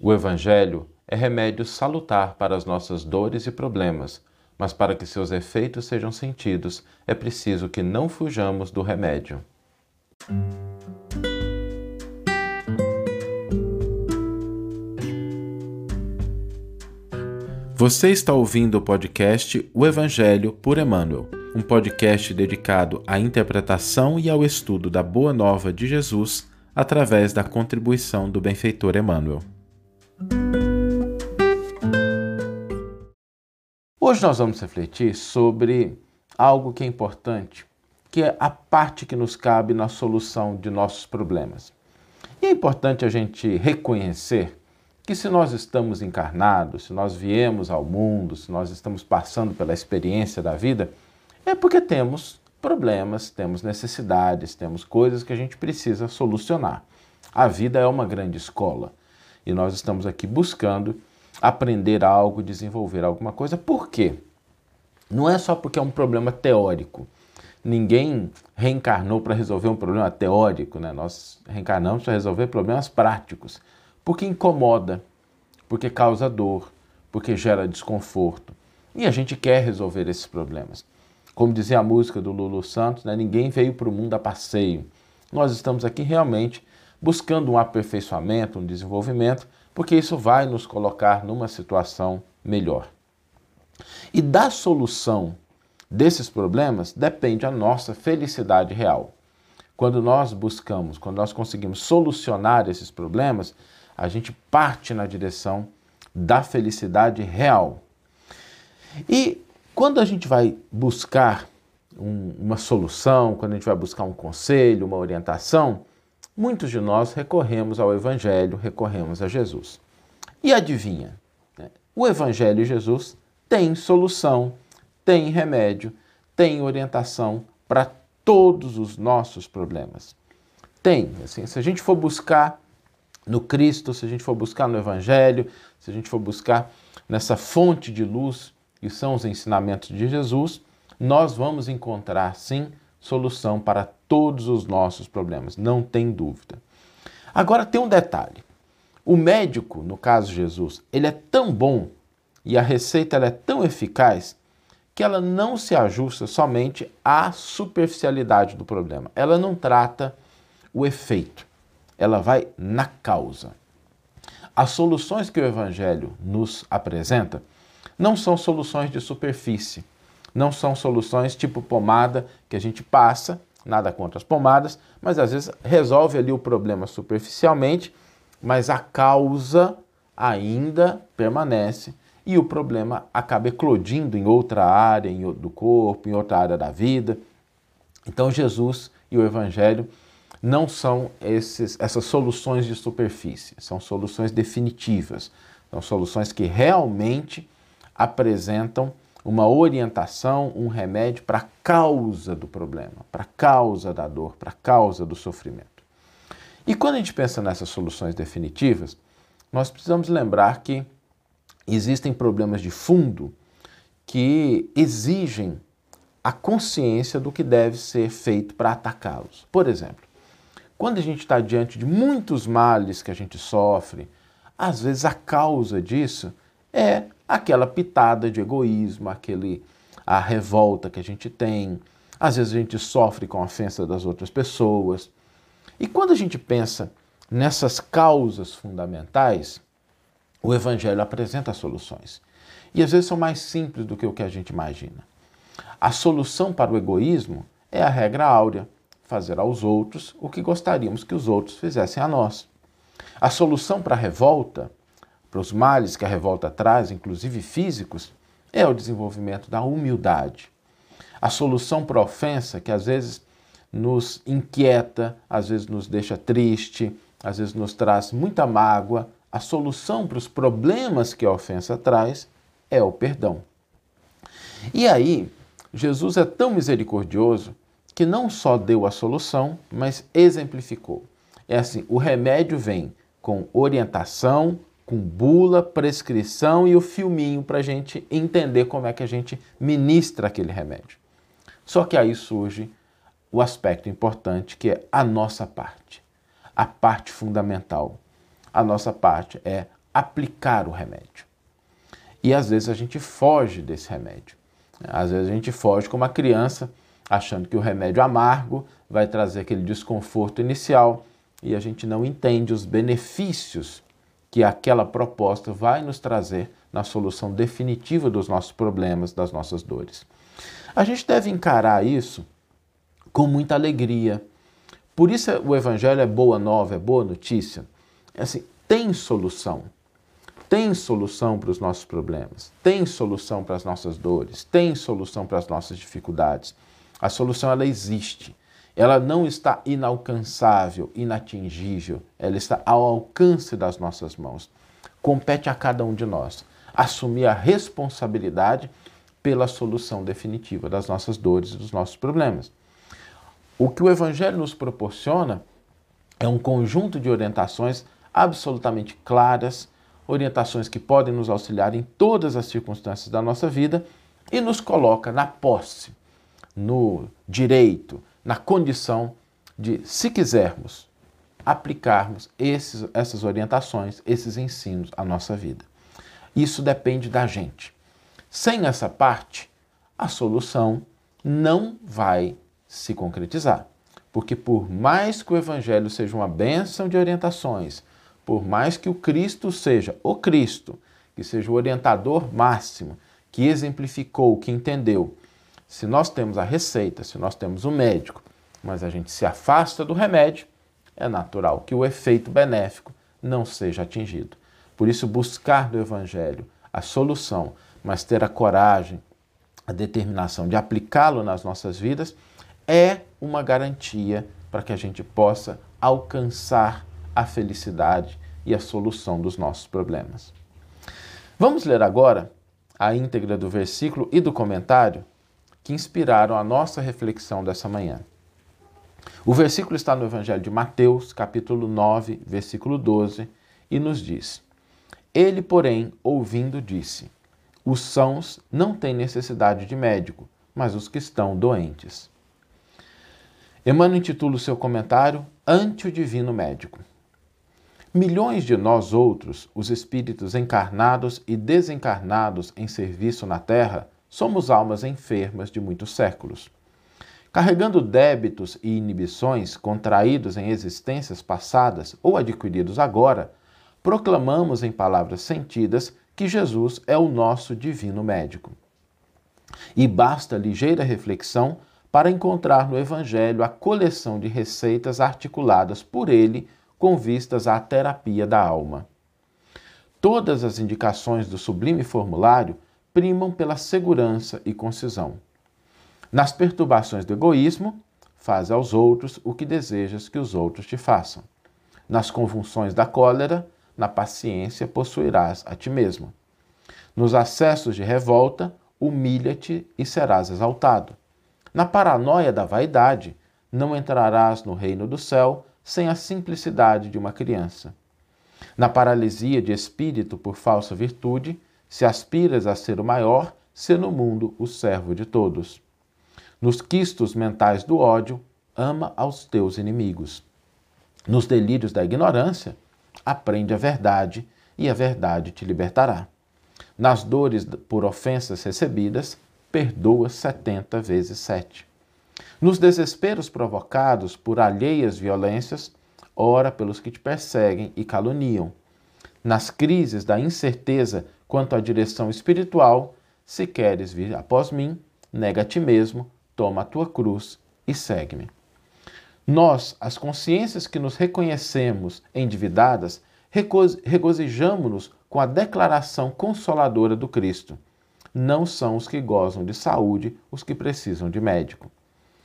O Evangelho é remédio salutar para as nossas dores e problemas, mas para que seus efeitos sejam sentidos, é preciso que não fujamos do remédio. Você está ouvindo o podcast O Evangelho por Emmanuel, um podcast dedicado à interpretação e ao estudo da Boa Nova de Jesus através da contribuição do benfeitor Emmanuel. Hoje nós vamos refletir sobre algo que é importante, que é a parte que nos cabe na solução de nossos problemas. E é importante a gente reconhecer que se nós estamos encarnados, se nós viemos ao mundo, se nós estamos passando pela experiência da vida, é porque temos problemas, temos necessidades, temos coisas que a gente precisa solucionar. A vida é uma grande escola e nós estamos aqui buscando aprender algo, desenvolver alguma coisa. Por quê? Não é só porque é um problema teórico. Ninguém reencarnou para resolver um problema teórico, né? Nós reencarnamos para resolver problemas práticos porque incomoda, porque causa dor, porque gera desconforto. E a gente quer resolver esses problemas. Como dizia a música do Lulu Santos, né, ninguém veio para o mundo a passeio. Nós estamos aqui realmente buscando um aperfeiçoamento, um desenvolvimento, porque isso vai nos colocar numa situação melhor. E da solução desses problemas depende a nossa felicidade real. Quando nós buscamos, quando nós conseguimos solucionar esses problemas, a gente parte na direção da felicidade real. E quando a gente vai buscar um, uma solução, quando a gente vai buscar um conselho, uma orientação, muitos de nós recorremos ao Evangelho, recorremos a Jesus. E adivinha? Né? O Evangelho e Jesus têm solução, têm remédio, têm orientação para todos os nossos problemas. Tem, assim, se a gente for buscar no Cristo, se a gente for buscar no Evangelho, se a gente for buscar nessa fonte de luz que são os ensinamentos de Jesus, nós vamos encontrar sim solução para todos os nossos problemas, não tem dúvida. Agora tem um detalhe. O médico, no caso Jesus, ele é tão bom e a receita é tão eficaz que ela não se ajusta somente à superficialidade do problema. Ela não trata o efeito ela vai na causa. As soluções que o Evangelho nos apresenta não são soluções de superfície, não são soluções tipo pomada que a gente passa, nada contra as pomadas, mas às vezes resolve ali o problema superficialmente, mas a causa ainda permanece e o problema acaba eclodindo em outra área do corpo, em outra área da vida. Então Jesus e o Evangelho não são esses, essas soluções de superfície, são soluções definitivas, são soluções que realmente apresentam uma orientação, um remédio para a causa do problema, para a causa da dor, para a causa do sofrimento. E quando a gente pensa nessas soluções definitivas, nós precisamos lembrar que existem problemas de fundo que exigem a consciência do que deve ser feito para atacá-los. Por exemplo, quando a gente está diante de muitos males que a gente sofre, às vezes a causa disso é aquela pitada de egoísmo, aquele a revolta que a gente tem. Às vezes a gente sofre com a ofensa das outras pessoas. E quando a gente pensa nessas causas fundamentais, o Evangelho apresenta soluções. E às vezes são mais simples do que o que a gente imagina. A solução para o egoísmo é a regra áurea fazer aos outros o que gostaríamos que os outros fizessem a nós. A solução para a revolta, para os males que a revolta traz, inclusive físicos, é o desenvolvimento da humildade. A solução para a ofensa, que às vezes nos inquieta, às vezes nos deixa triste, às vezes nos traz muita mágoa, a solução para os problemas que a ofensa traz é o perdão. E aí, Jesus é tão misericordioso que não só deu a solução, mas exemplificou. É assim: o remédio vem com orientação, com bula, prescrição e o filminho para a gente entender como é que a gente ministra aquele remédio. Só que aí surge o aspecto importante que é a nossa parte, a parte fundamental. A nossa parte é aplicar o remédio. E às vezes a gente foge desse remédio. Às vezes a gente foge como uma criança, achando que o remédio amargo vai trazer aquele desconforto inicial e a gente não entende os benefícios que aquela proposta vai nos trazer na solução definitiva dos nossos problemas, das nossas dores. A gente deve encarar isso com muita alegria. Por isso o evangelho é boa nova, é boa notícia. É assim, tem solução. Tem solução para os nossos problemas, tem solução para as nossas dores, tem solução para as nossas dificuldades. A solução ela existe. Ela não está inalcançável, inatingível, ela está ao alcance das nossas mãos. Compete a cada um de nós assumir a responsabilidade pela solução definitiva das nossas dores e dos nossos problemas. O que o Evangelho nos proporciona é um conjunto de orientações absolutamente claras, orientações que podem nos auxiliar em todas as circunstâncias da nossa vida e nos coloca na posse, no direito, na condição de, se quisermos, aplicarmos esses, essas orientações, esses ensinos à nossa vida. Isso depende da gente. Sem essa parte, a solução não vai se concretizar. Porque por mais que o evangelho seja uma bênção de orientações, por mais que o Cristo seja o Cristo, que seja o orientador máximo, que exemplificou, que entendeu, se nós temos a receita, se nós temos o médico, mas a gente se afasta do remédio, é natural que o efeito benéfico não seja atingido. Por isso, buscar do Evangelho a solução, mas ter a coragem, a determinação de aplicá-lo nas nossas vidas, é uma garantia para que a gente possa alcançar a felicidade e a solução dos nossos problemas. Vamos ler agora a íntegra do versículo e do comentário que inspiraram a nossa reflexão dessa manhã. O versículo está no Evangelho de Mateus, capítulo 9, versículo 12, e nos diz: Ele, porém, ouvindo, disse: Os sãos não têm necessidade de médico, mas os que estão doentes. Emmanuel intitula o seu comentário Ante o Divino Médico. Milhões de nós outros, os espíritos encarnados e desencarnados em serviço na Terra, somos almas enfermas de muitos séculos. Carregando débitos e inibições contraídos em existências passadas ou adquiridos agora, proclamamos em palavras sentidas que Jesus é o nosso divino médico. E basta ligeira reflexão para encontrar no Evangelho a coleção de receitas articuladas por ele com vistas à terapia da alma. Todas as indicações do sublime formulário primam pela segurança e concisão. Nas perturbações do egoísmo, faz aos outros o que desejas que os outros te façam. Nas convulsões da cólera, na paciência possuirás a ti mesmo. Nos acessos de revolta, humilha-te e serás exaltado. Na paranoia da vaidade, não entrarás no reino do céu sem a simplicidade de uma criança. Na paralisia de espírito por falsa virtude, se aspiras a ser o maior, ser no mundo o servo de todos. Nos quistos mentais do ódio, ama aos teus inimigos. Nos delírios da ignorância, aprende a verdade e a verdade te libertará. Nas dores por ofensas recebidas, perdoa setenta vezes sete. Nos desesperos provocados por alheias violências, ora pelos que te perseguem e caluniam. Nas crises da incerteza Quanto à direção espiritual, se queres vir após mim, nega a ti mesmo, toma a tua cruz e segue-me. Nós, as consciências que nos reconhecemos endividadas, regozijamo-nos com a declaração consoladora do Cristo. Não são os que gozam de saúde os que precisam de médico.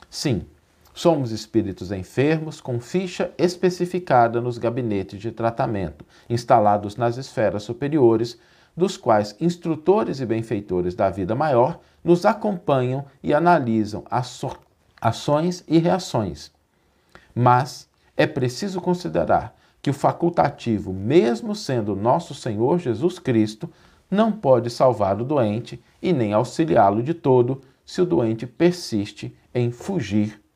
Sim, somos espíritos enfermos com ficha especificada nos gabinetes de tratamento, instalados nas esferas superiores, dos quais instrutores e benfeitores da vida maior nos acompanham e analisam ações e reações. Mas é preciso considerar que o facultativo, mesmo sendo nosso Senhor Jesus Cristo, não pode salvar o doente e nem auxiliá-lo de todo se o doente persiste em fugir